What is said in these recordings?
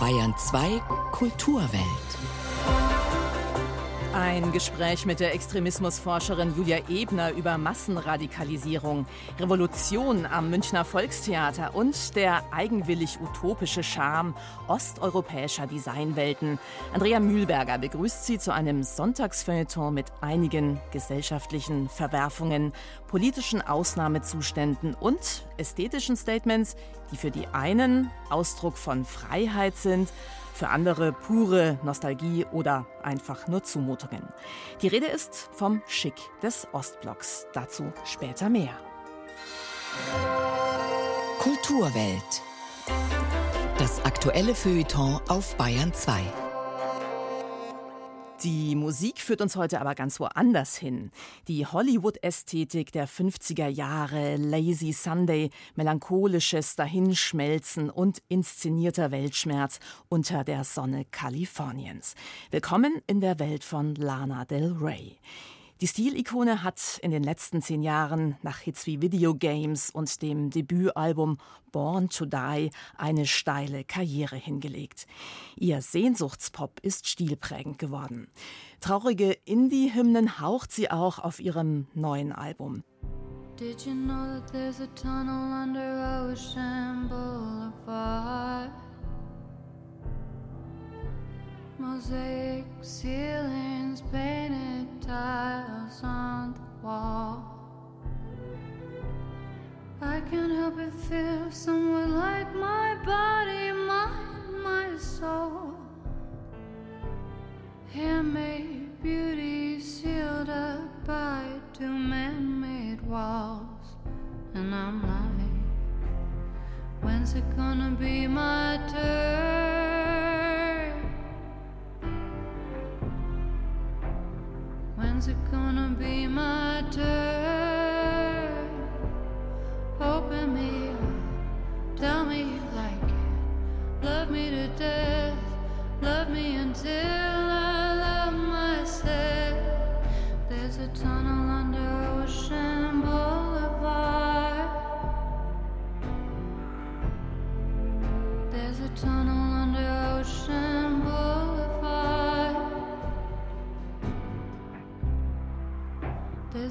Bayern 2 Kulturwelt. Ein Gespräch mit der Extremismusforscherin Julia Ebner über Massenradikalisierung, Revolution am Münchner Volkstheater und der eigenwillig utopische Charme osteuropäischer Designwelten. Andrea Mühlberger begrüßt Sie zu einem Sonntagsfeuilleton mit einigen gesellschaftlichen Verwerfungen, politischen Ausnahmezuständen und ästhetischen Statements, die für die einen Ausdruck von Freiheit sind, für andere pure Nostalgie oder einfach nur Zumutungen. Die Rede ist vom Schick des Ostblocks. Dazu später mehr. Kulturwelt. Das aktuelle Feuilleton auf Bayern 2. Die Musik führt uns heute aber ganz woanders hin. Die Hollywood-Ästhetik der 50er Jahre, Lazy Sunday, melancholisches Dahinschmelzen und inszenierter Weltschmerz unter der Sonne Kaliforniens. Willkommen in der Welt von Lana Del Rey. Die Stilikone hat in den letzten zehn Jahren nach Hits wie Video Games und dem Debütalbum Born to Die eine steile Karriere hingelegt. Ihr Sehnsuchtspop ist stilprägend geworden. Traurige Indie-Hymnen haucht sie auch auf ihrem neuen Album. Did you know that there's a tunnel under Ocean Boulevard? Mosaic ceilings, painted tiles on the wall. I can't help but feel somewhat like my body, mind, my soul. Handmade beauty sealed up by two man made walls. And I'm like, when's it gonna be my turn? When's it gonna be my turn? Me tell me you like it. Love me to death, love me until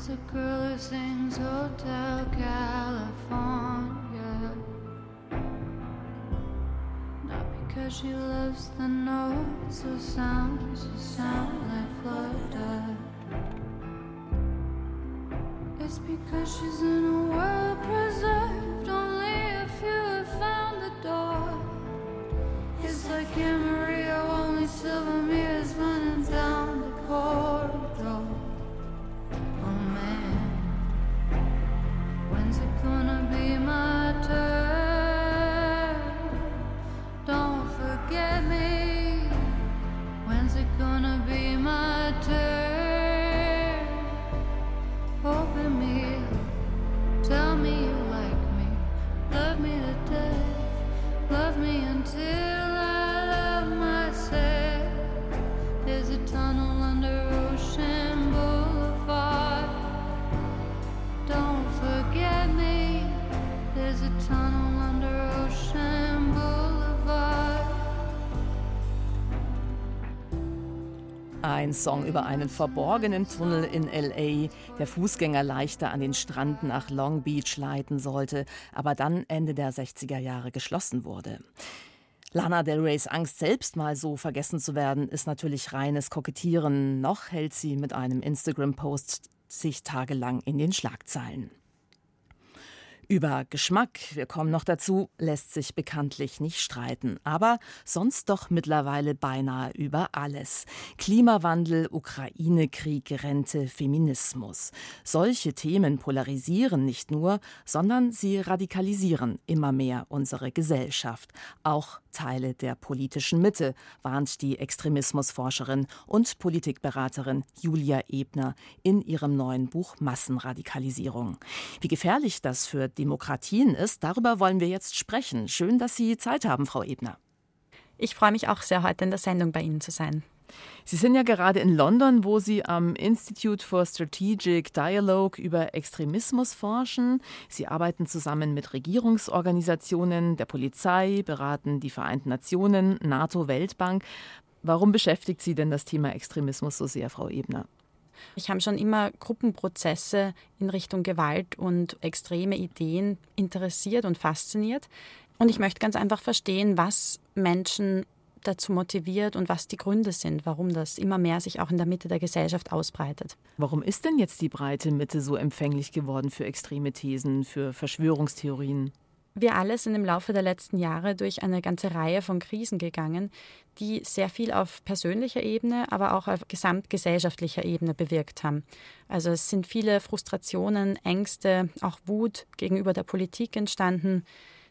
There's a girl who sings Hotel California. Not because she loves the notes or sounds or sound like Florida. Song über einen verborgenen Tunnel in LA, der Fußgänger leichter an den Strand nach Long Beach leiten sollte, aber dann Ende der 60er Jahre geschlossen wurde. Lana Del Reys Angst, selbst mal so vergessen zu werden, ist natürlich reines Kokettieren. Noch hält sie mit einem Instagram-Post sich tagelang in den Schlagzeilen. Über Geschmack, wir kommen noch dazu, lässt sich bekanntlich nicht streiten, aber sonst doch mittlerweile beinahe über alles. Klimawandel, Ukraine-Krieg, Rente, Feminismus. Solche Themen polarisieren nicht nur, sondern sie radikalisieren immer mehr unsere Gesellschaft. Auch Teile der politischen Mitte, warnt die Extremismusforscherin und Politikberaterin Julia Ebner in ihrem neuen Buch Massenradikalisierung. Wie gefährlich das für Demokratien ist, darüber wollen wir jetzt sprechen. Schön, dass Sie Zeit haben, Frau Ebner. Ich freue mich auch sehr, heute in der Sendung bei Ihnen zu sein. Sie sind ja gerade in London, wo Sie am Institute for Strategic Dialogue über Extremismus forschen. Sie arbeiten zusammen mit Regierungsorganisationen, der Polizei, beraten die Vereinten Nationen, NATO, Weltbank. Warum beschäftigt Sie denn das Thema Extremismus so sehr, Frau Ebner? Ich habe schon immer Gruppenprozesse in Richtung Gewalt und extreme Ideen interessiert und fasziniert. Und ich möchte ganz einfach verstehen, was Menschen dazu motiviert und was die Gründe sind, warum das immer mehr sich auch in der Mitte der Gesellschaft ausbreitet. Warum ist denn jetzt die breite Mitte so empfänglich geworden für extreme Thesen, für Verschwörungstheorien? Wir alle sind im Laufe der letzten Jahre durch eine ganze Reihe von Krisen gegangen, die sehr viel auf persönlicher Ebene, aber auch auf gesamtgesellschaftlicher Ebene bewirkt haben. Also es sind viele Frustrationen, Ängste, auch Wut gegenüber der Politik entstanden,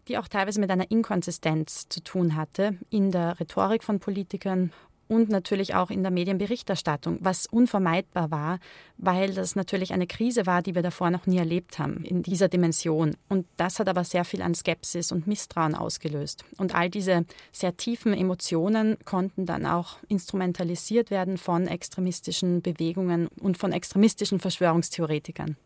die auch teilweise mit einer Inkonsistenz zu tun hatte in der Rhetorik von Politikern und natürlich auch in der Medienberichterstattung, was unvermeidbar war, weil das natürlich eine Krise war, die wir davor noch nie erlebt haben in dieser Dimension. Und das hat aber sehr viel an Skepsis und Misstrauen ausgelöst. Und all diese sehr tiefen Emotionen konnten dann auch instrumentalisiert werden von extremistischen Bewegungen und von extremistischen Verschwörungstheoretikern.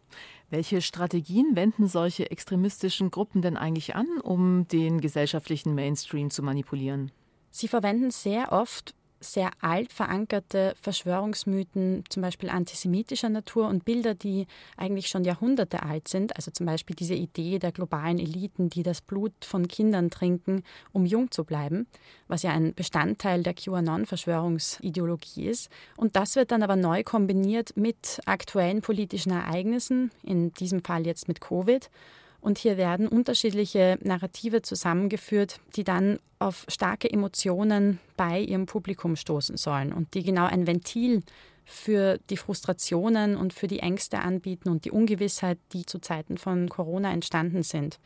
Welche Strategien wenden solche extremistischen Gruppen denn eigentlich an, um den gesellschaftlichen Mainstream zu manipulieren? Sie verwenden sehr oft sehr alt verankerte Verschwörungsmythen, zum Beispiel antisemitischer Natur und Bilder, die eigentlich schon Jahrhunderte alt sind. Also zum Beispiel diese Idee der globalen Eliten, die das Blut von Kindern trinken, um jung zu bleiben, was ja ein Bestandteil der QAnon-Verschwörungsideologie ist. Und das wird dann aber neu kombiniert mit aktuellen politischen Ereignissen, in diesem Fall jetzt mit Covid und hier werden unterschiedliche Narrative zusammengeführt, die dann auf starke Emotionen bei ihrem Publikum stoßen sollen und die genau ein Ventil für die Frustrationen und für die Ängste anbieten und die Ungewissheit, die zu Zeiten von Corona entstanden sind.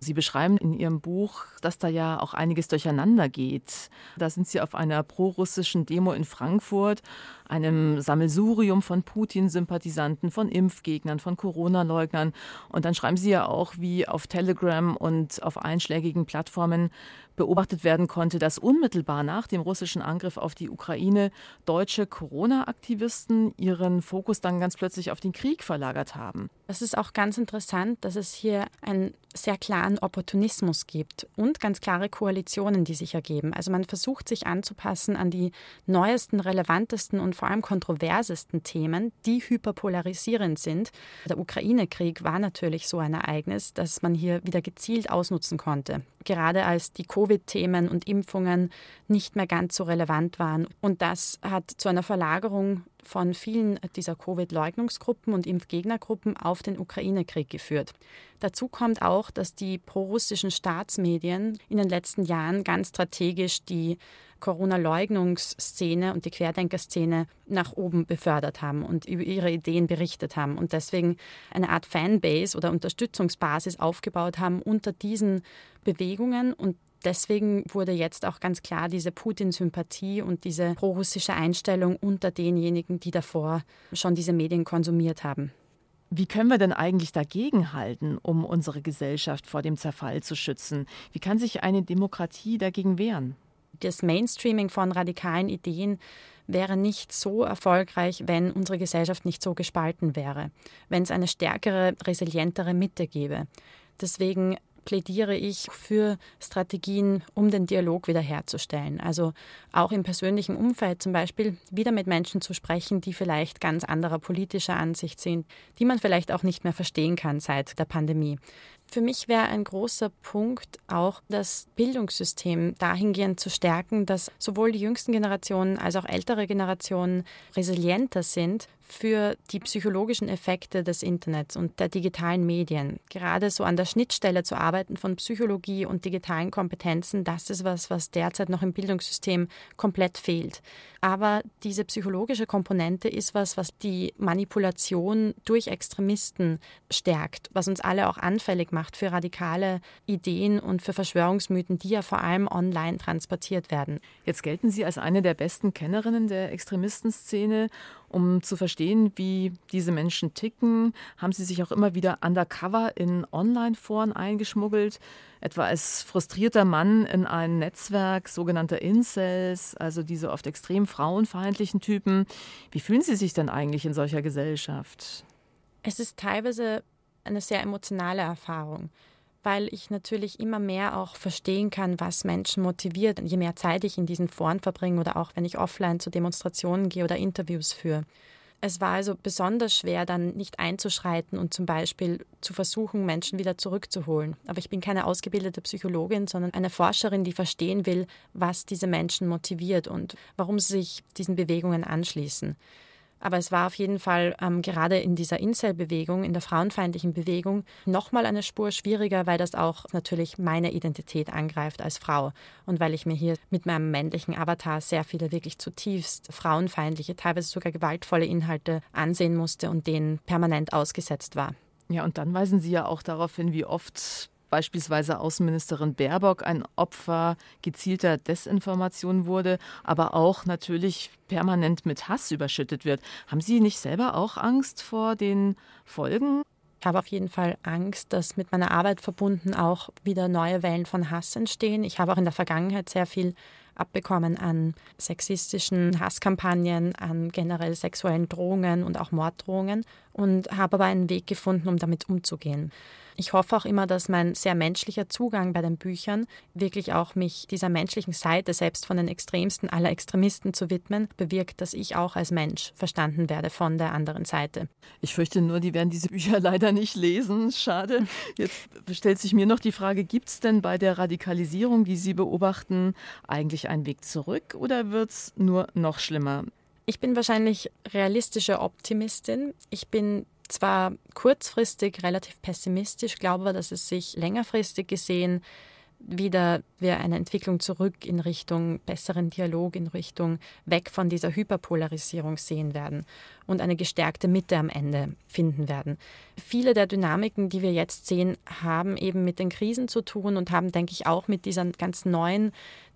Sie beschreiben in Ihrem Buch, dass da ja auch einiges durcheinander geht. Da sind Sie auf einer prorussischen Demo in Frankfurt, einem Sammelsurium von Putin-Sympathisanten, von Impfgegnern, von Corona-Leugnern. Und dann schreiben Sie ja auch, wie auf Telegram und auf einschlägigen Plattformen beobachtet werden konnte, dass unmittelbar nach dem russischen Angriff auf die Ukraine deutsche Corona-Aktivisten ihren Fokus dann ganz plötzlich auf den Krieg verlagert haben. Es ist auch ganz interessant, dass es hier einen sehr klaren Opportunismus gibt und ganz klare Koalitionen, die sich ergeben. Also man versucht sich anzupassen an die neuesten, relevantesten und vor allem kontroversesten Themen, die hyperpolarisierend sind. Der Ukraine-Krieg war natürlich so ein Ereignis, dass man hier wieder gezielt ausnutzen konnte gerade als die Covid-Themen und Impfungen nicht mehr ganz so relevant waren. Und das hat zu einer Verlagerung von vielen dieser Covid-Leugnungsgruppen und Impfgegnergruppen auf den Ukraine-Krieg geführt. Dazu kommt auch, dass die prorussischen Staatsmedien in den letzten Jahren ganz strategisch die Corona-Leugnungsszene und die Querdenkerszene nach oben befördert haben und über ihre Ideen berichtet haben und deswegen eine Art Fanbase oder Unterstützungsbasis aufgebaut haben unter diesen Bewegungen und Deswegen wurde jetzt auch ganz klar diese Putin-Sympathie und diese prorussische Einstellung unter denjenigen, die davor schon diese Medien konsumiert haben. Wie können wir denn eigentlich dagegenhalten, um unsere Gesellschaft vor dem Zerfall zu schützen? Wie kann sich eine Demokratie dagegen wehren? das Mainstreaming von radikalen Ideen wäre nicht so erfolgreich, wenn unsere Gesellschaft nicht so gespalten wäre, wenn es eine stärkere, resilientere Mitte gäbe. Deswegen plädiere ich für Strategien, um den Dialog wiederherzustellen. Also auch im persönlichen Umfeld zum Beispiel wieder mit Menschen zu sprechen, die vielleicht ganz anderer politischer Ansicht sind, die man vielleicht auch nicht mehr verstehen kann seit der Pandemie. Für mich wäre ein großer Punkt auch das Bildungssystem dahingehend zu stärken, dass sowohl die jüngsten Generationen als auch ältere Generationen resilienter sind für die psychologischen Effekte des Internets und der digitalen Medien. Gerade so an der Schnittstelle zu arbeiten von Psychologie und digitalen Kompetenzen, das ist was, was derzeit noch im Bildungssystem komplett fehlt. Aber diese psychologische Komponente ist was, was die Manipulation durch Extremisten stärkt, was uns alle auch anfällig macht für radikale Ideen und für Verschwörungsmythen, die ja vor allem online transportiert werden. Jetzt gelten Sie als eine der besten Kennerinnen der Extremistenszene. Um zu verstehen, wie diese Menschen ticken, haben Sie sich auch immer wieder undercover in Online-Foren eingeschmuggelt, etwa als frustrierter Mann in ein Netzwerk sogenannter Incels, also diese oft extrem frauenfeindlichen Typen. Wie fühlen Sie sich denn eigentlich in solcher Gesellschaft? Es ist teilweise eine sehr emotionale Erfahrung, weil ich natürlich immer mehr auch verstehen kann, was Menschen motiviert, je mehr Zeit ich in diesen Foren verbringe oder auch wenn ich offline zu Demonstrationen gehe oder Interviews führe. Es war also besonders schwer, dann nicht einzuschreiten und zum Beispiel zu versuchen, Menschen wieder zurückzuholen. Aber ich bin keine ausgebildete Psychologin, sondern eine Forscherin, die verstehen will, was diese Menschen motiviert und warum sie sich diesen Bewegungen anschließen. Aber es war auf jeden Fall ähm, gerade in dieser Incel-Bewegung, in der frauenfeindlichen Bewegung, nochmal eine Spur schwieriger, weil das auch natürlich meine Identität angreift als Frau und weil ich mir hier mit meinem männlichen Avatar sehr viele wirklich zutiefst frauenfeindliche, teilweise sogar gewaltvolle Inhalte ansehen musste und denen permanent ausgesetzt war. Ja, und dann weisen Sie ja auch darauf hin, wie oft beispielsweise Außenministerin Baerbock ein Opfer gezielter Desinformation wurde, aber auch natürlich permanent mit Hass überschüttet wird. Haben Sie nicht selber auch Angst vor den Folgen? Ich habe auf jeden Fall Angst, dass mit meiner Arbeit verbunden auch wieder neue Wellen von Hass entstehen. Ich habe auch in der Vergangenheit sehr viel abbekommen an sexistischen Hasskampagnen, an generell sexuellen Drohungen und auch Morddrohungen und habe aber einen Weg gefunden, um damit umzugehen. Ich hoffe auch immer, dass mein sehr menschlicher Zugang bei den Büchern wirklich auch mich dieser menschlichen Seite, selbst von den extremsten aller Extremisten zu widmen, bewirkt, dass ich auch als Mensch verstanden werde von der anderen Seite. Ich fürchte nur, die werden diese Bücher leider nicht lesen. Schade. Jetzt stellt sich mir noch die Frage, gibt es denn bei der Radikalisierung, die Sie beobachten, eigentlich einen Weg zurück oder wird es nur noch schlimmer? Ich bin wahrscheinlich realistische Optimistin. Ich bin zwar kurzfristig relativ pessimistisch, glaube aber, dass es sich längerfristig gesehen wieder wir eine Entwicklung zurück in Richtung besseren Dialog, in Richtung weg von dieser Hyperpolarisierung sehen werden und eine gestärkte Mitte am Ende finden werden. Viele der Dynamiken, die wir jetzt sehen, haben eben mit den Krisen zu tun und haben, denke ich, auch mit dieser ganz neuen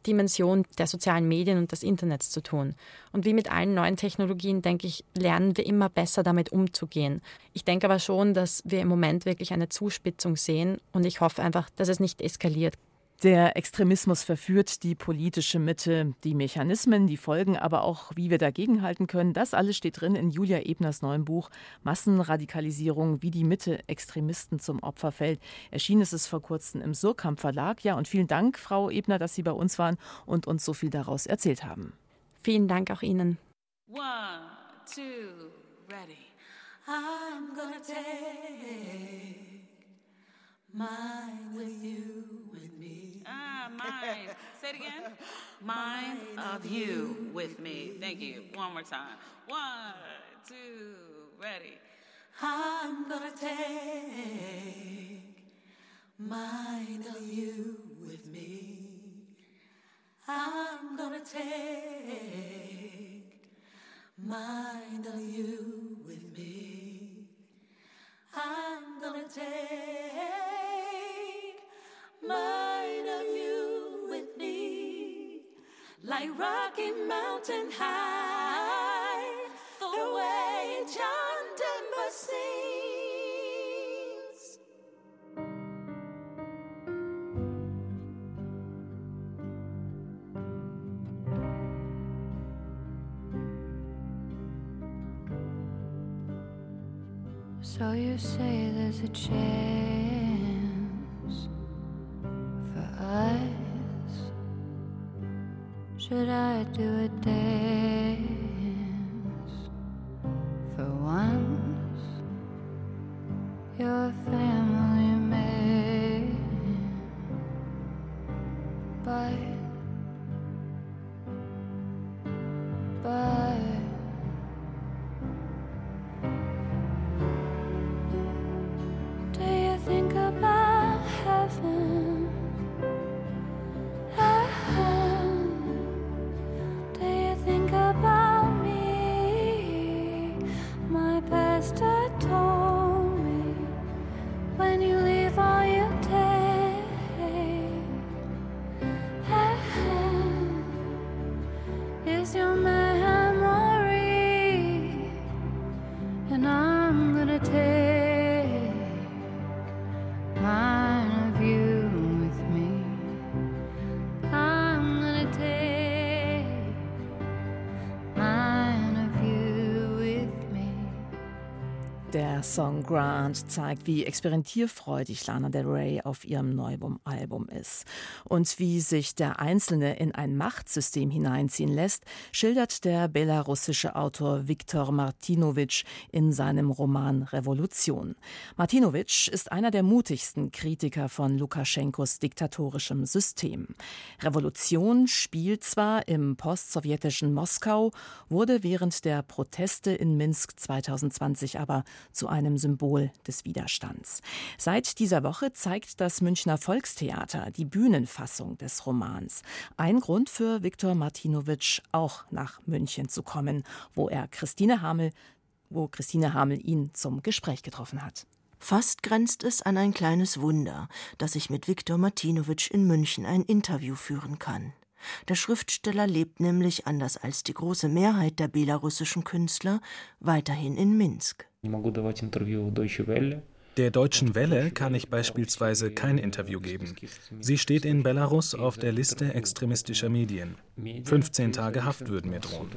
Dimension der sozialen Medien und des Internets zu tun. Und wie mit allen neuen Technologien, denke ich, lernen wir immer besser damit umzugehen. Ich denke aber schon, dass wir im Moment wirklich eine Zuspitzung sehen und ich hoffe einfach, dass es nicht eskaliert. Der Extremismus verführt die politische Mitte, die Mechanismen, die Folgen, aber auch wie wir dagegenhalten können. Das alles steht drin in Julia Ebners neuem Buch Massenradikalisierung, wie die Mitte Extremisten zum Opfer fällt. Erschienen ist es vor kurzem im Surkamp Verlag. Ja, und vielen Dank, Frau Ebner, dass Sie bei uns waren und uns so viel daraus erzählt haben. Vielen Dank auch Ihnen. One, two, ready. I'm gonna take mine with you with me. Ah, mine. Say it again. Mine of you with me. Thank you. One more time. One, two, ready. I'm gonna take mine of you with me. I'm gonna take mine of you with me. I'm gonna take mine of you with me, like Rocky Mountain High, chance for us? Should I do a dance for once? You're family but but. Der Song Grant zeigt, wie experimentierfreudig Lana Del Rey auf ihrem Neubum-Album ist. Und wie sich der Einzelne in ein Machtsystem hineinziehen lässt, schildert der belarussische Autor Viktor Martinovich in seinem Roman Revolution. Martinovich ist einer der mutigsten Kritiker von Lukaschenkos diktatorischem System. Revolution spielt zwar im postsowjetischen Moskau, wurde während der Proteste in Minsk 2020 aber zu einem Symbol des Widerstands. Seit dieser Woche zeigt das Münchner Volkstheater die Bühnenfassung des Romans. Ein Grund für Viktor Martinowitsch, auch nach München zu kommen, wo er Christine Hamel, wo Christine Hamel ihn zum Gespräch getroffen hat. Fast grenzt es an ein kleines Wunder, dass ich mit Viktor Martinowitsch in München ein Interview führen kann. Der Schriftsteller lebt nämlich, anders als die große Mehrheit der belarussischen Künstler, weiterhin in Minsk. Der Deutschen Welle kann ich beispielsweise kein Interview geben. Sie steht in Belarus auf der Liste extremistischer Medien. 15 Tage Haft würden mir drohen.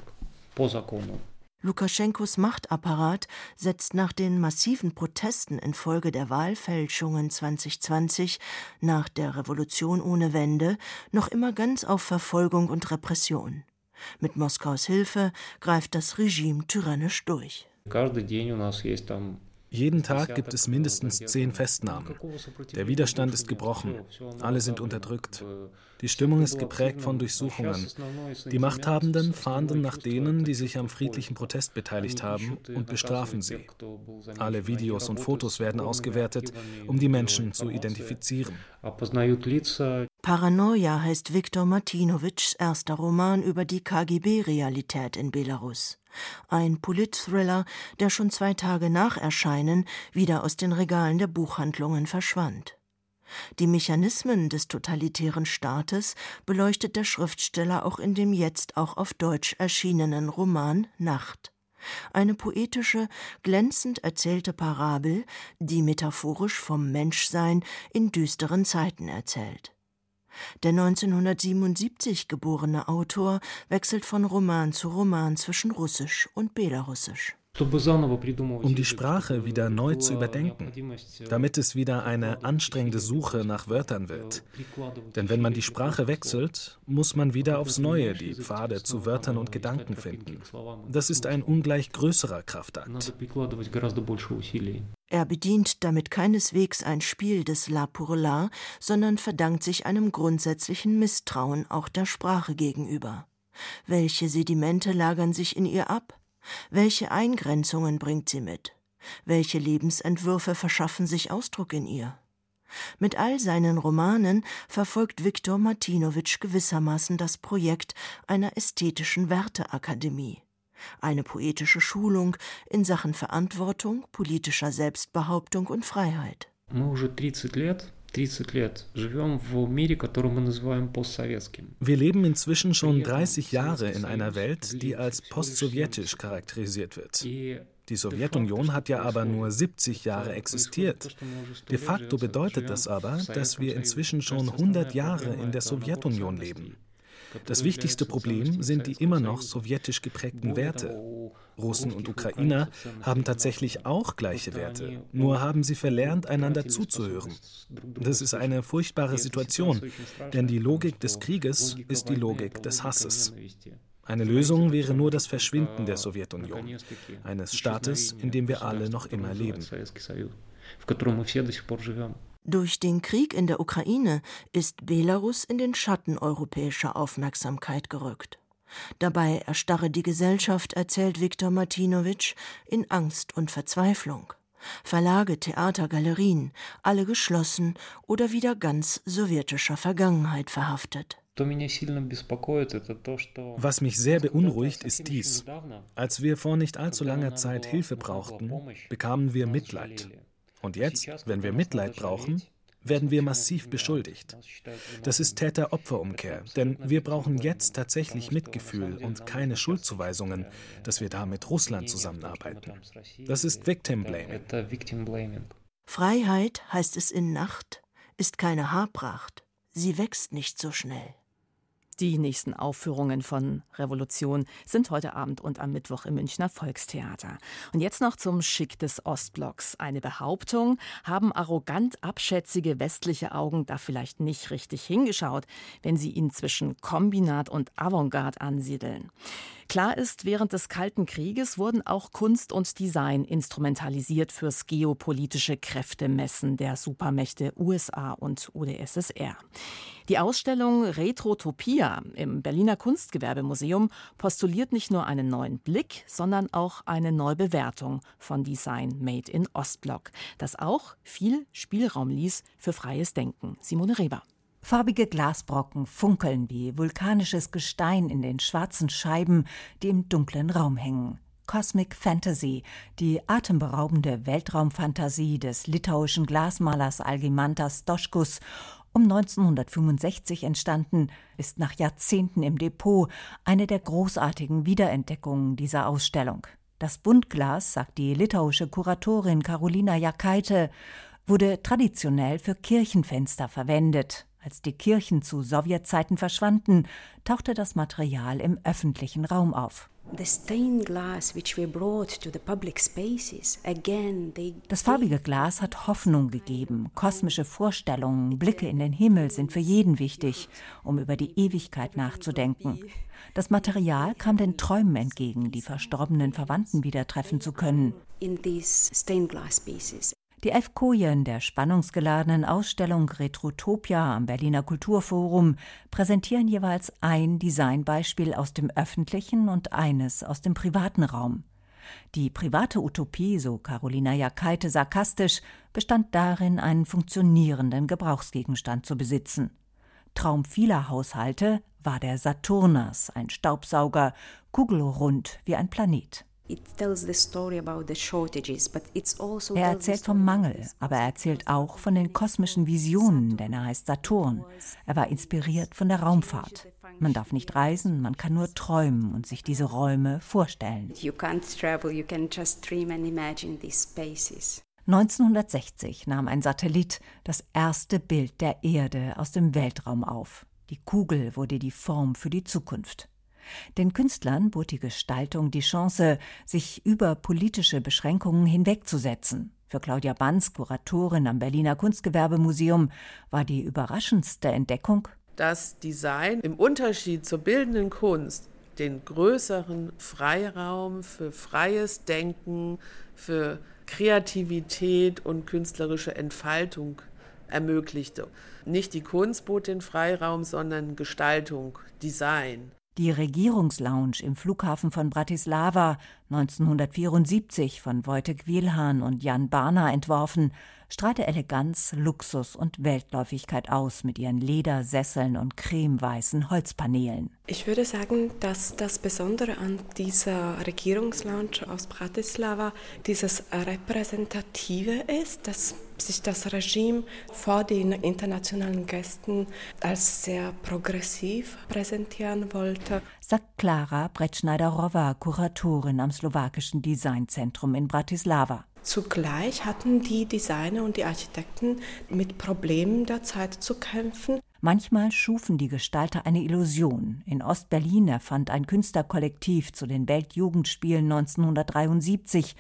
Lukaschenkos Machtapparat setzt nach den massiven Protesten infolge der Wahlfälschungen 2020 nach der Revolution ohne Wende noch immer ganz auf Verfolgung und Repression. Mit Moskaus Hilfe greift das Regime tyrannisch durch. Jeden Tag gibt es mindestens zehn Festnahmen. Der Widerstand ist gebrochen. Alle sind unterdrückt. Die Stimmung ist geprägt von Durchsuchungen. Die Machthabenden fahnden nach denen, die sich am friedlichen Protest beteiligt haben, und bestrafen sie. Alle Videos und Fotos werden ausgewertet, um die Menschen zu identifizieren. Paranoia heißt Viktor Martinowitschs erster Roman über die KGB-Realität in Belarus. Ein Politthriller, der schon zwei Tage nach Erscheinen wieder aus den Regalen der Buchhandlungen verschwand. Die Mechanismen des totalitären Staates beleuchtet der Schriftsteller auch in dem jetzt auch auf Deutsch erschienenen Roman Nacht. Eine poetische, glänzend erzählte Parabel, die metaphorisch vom Menschsein in düsteren Zeiten erzählt. Der 1977 geborene Autor wechselt von Roman zu Roman zwischen Russisch und Belarussisch. Um die Sprache wieder neu zu überdenken, damit es wieder eine anstrengende Suche nach Wörtern wird. Denn wenn man die Sprache wechselt, muss man wieder aufs Neue die Pfade zu Wörtern und Gedanken finden. Das ist ein ungleich größerer Kraftakt. Er bedient damit keineswegs ein Spiel des La pour la, sondern verdankt sich einem grundsätzlichen Misstrauen auch der Sprache gegenüber. Welche Sedimente lagern sich in ihr ab? Welche Eingrenzungen bringt sie mit? Welche Lebensentwürfe verschaffen sich Ausdruck in ihr? Mit all seinen Romanen verfolgt Viktor Martinowitsch gewissermaßen das Projekt einer ästhetischen Werteakademie. Eine poetische Schulung in Sachen Verantwortung, politischer Selbstbehauptung und Freiheit. Wir leben inzwischen schon 30 Jahre in einer Welt, die als postsowjetisch charakterisiert wird. Die Sowjetunion hat ja aber nur 70 Jahre existiert. De facto bedeutet das aber, dass wir inzwischen schon 100 Jahre in der Sowjetunion leben. Das wichtigste Problem sind die immer noch sowjetisch geprägten Werte. Russen und Ukrainer haben tatsächlich auch gleiche Werte, nur haben sie verlernt, einander zuzuhören. Das ist eine furchtbare Situation, denn die Logik des Krieges ist die Logik des Hasses. Eine Lösung wäre nur das Verschwinden der Sowjetunion, eines Staates, in dem wir alle noch immer leben. Durch den Krieg in der Ukraine ist Belarus in den Schatten europäischer Aufmerksamkeit gerückt. Dabei erstarre die Gesellschaft, erzählt Viktor Martinowitsch, in Angst und Verzweiflung. Verlage, Theater, Galerien, alle geschlossen oder wieder ganz sowjetischer Vergangenheit verhaftet. Was mich sehr beunruhigt, ist dies. Als wir vor nicht allzu langer Zeit Hilfe brauchten, bekamen wir Mitleid. Und jetzt, wenn wir Mitleid brauchen, werden wir massiv beschuldigt. Das ist Täter-Opfer-Umkehr, denn wir brauchen jetzt tatsächlich Mitgefühl und keine Schuldzuweisungen, dass wir da mit Russland zusammenarbeiten. Das ist Victim Blaming. Freiheit, heißt es in Nacht, ist keine Haarpracht. Sie wächst nicht so schnell. Die nächsten Aufführungen von Revolution sind heute Abend und am Mittwoch im Münchner Volkstheater. Und jetzt noch zum Schick des Ostblocks. Eine Behauptung, haben arrogant abschätzige westliche Augen da vielleicht nicht richtig hingeschaut, wenn sie ihn zwischen Kombinat und Avantgarde ansiedeln. Klar ist, während des Kalten Krieges wurden auch Kunst und Design instrumentalisiert fürs geopolitische Kräftemessen der Supermächte USA und UdSSR. Die Ausstellung Retrotopia im Berliner Kunstgewerbemuseum postuliert nicht nur einen neuen Blick, sondern auch eine Neubewertung von Design Made in Ostblock, das auch viel Spielraum ließ für freies Denken. Simone Reber. Farbige Glasbrocken funkeln wie vulkanisches Gestein in den schwarzen Scheiben, die im dunklen Raum hängen. Cosmic Fantasy, die atemberaubende Weltraumfantasie des litauischen Glasmalers Algimantas Doschkus, um 1965 entstanden, ist nach Jahrzehnten im Depot eine der großartigen Wiederentdeckungen dieser Ausstellung. Das Buntglas, sagt die litauische Kuratorin Karolina Jakaite, wurde traditionell für Kirchenfenster verwendet. Als die Kirchen zu Sowjetzeiten verschwanden, tauchte das Material im öffentlichen Raum auf. Das farbige Glas hat Hoffnung gegeben. Kosmische Vorstellungen, Blicke in den Himmel sind für jeden wichtig, um über die Ewigkeit nachzudenken. Das Material kam den Träumen entgegen, die verstorbenen Verwandten wieder treffen zu können. Die elf Kojen der spannungsgeladenen Ausstellung Retrotopia am Berliner Kulturforum präsentieren jeweils ein Designbeispiel aus dem öffentlichen und eines aus dem privaten Raum. Die private Utopie, so Carolina Jakaite sarkastisch, bestand darin, einen funktionierenden Gebrauchsgegenstand zu besitzen. Traum vieler Haushalte war der Saturnus, ein Staubsauger, kugelrund wie ein Planet. Also er erzählt vom Mangel, aber er erzählt auch von den kosmischen Visionen, denn er heißt Saturn. Er war inspiriert von der Raumfahrt. Man darf nicht reisen, man kann nur träumen und sich diese Räume vorstellen. 1960 nahm ein Satellit das erste Bild der Erde aus dem Weltraum auf. Die Kugel wurde die Form für die Zukunft. Den Künstlern bot die Gestaltung die Chance, sich über politische Beschränkungen hinwegzusetzen. Für Claudia Banz, Kuratorin am Berliner Kunstgewerbemuseum, war die überraschendste Entdeckung, dass Design im Unterschied zur bildenden Kunst den größeren Freiraum für freies Denken, für Kreativität und künstlerische Entfaltung ermöglichte. Nicht die Kunst bot den Freiraum, sondern Gestaltung, Design. Die Regierungslounge im Flughafen von Bratislava, 1974 von Wojtek Wielhan und Jan Barner entworfen, strahlte Eleganz, Luxus und Weltläufigkeit aus mit ihren Ledersesseln und cremeweißen Holzpaneelen. Ich würde sagen, dass das Besondere an dieser Regierungslounge aus Bratislava dieses Repräsentative ist, dass sich das Regime vor den internationalen Gästen als sehr progressiv präsentieren wollte. Sagt Klara Bretschneider-Rowa, Kuratorin am slowakischen Designzentrum in Bratislava. Zugleich hatten die Designer und die Architekten mit Problemen der Zeit zu kämpfen. Manchmal schufen die Gestalter eine Illusion. In Ostberlin erfand ein Künstlerkollektiv zu den Weltjugendspielen 1973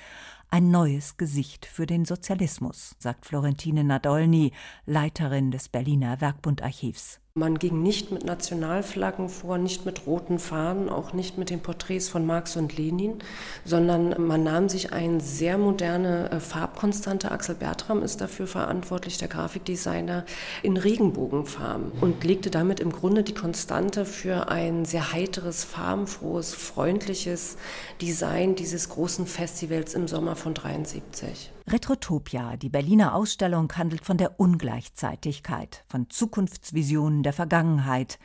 ein neues Gesicht für den Sozialismus, sagt Florentine Nadolny, Leiterin des Berliner Werkbundarchivs. Man ging nicht mit Nationalflaggen vor, nicht mit roten Fahnen, auch nicht mit den Porträts von Marx und Lenin, sondern man nahm sich eine sehr moderne äh, Farbkonstante. Axel Bertram ist dafür verantwortlich, der Grafikdesigner, in Regenbogenfarben und legte damit im Grunde die Konstante für ein sehr heiteres, farbenfrohes, freundliches Design dieses großen Festivals im Sommer von 73. Retrotopia, die Berliner Ausstellung, handelt von der Ungleichzeitigkeit, von Zukunftsvisionen der Vergangenheit.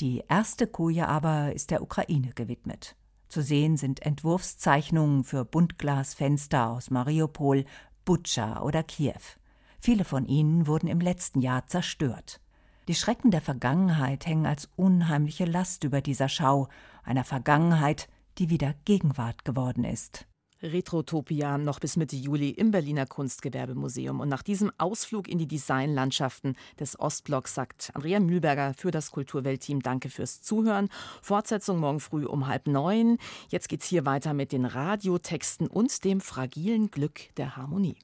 Die erste Koje aber ist der Ukraine gewidmet. Zu sehen sind Entwurfszeichnungen für Buntglasfenster aus Mariupol, Butscha oder Kiew. Viele von ihnen wurden im letzten Jahr zerstört. Die Schrecken der Vergangenheit hängen als unheimliche Last über dieser Schau, einer Vergangenheit, die wieder Gegenwart geworden ist. Retrotopia noch bis Mitte Juli im Berliner Kunstgewerbemuseum. Und nach diesem Ausflug in die Designlandschaften des Ostblocks sagt Andrea Mühlberger für das Kulturweltteam Danke fürs Zuhören. Fortsetzung morgen früh um halb neun. Jetzt geht's hier weiter mit den Radiotexten und dem fragilen Glück der Harmonie.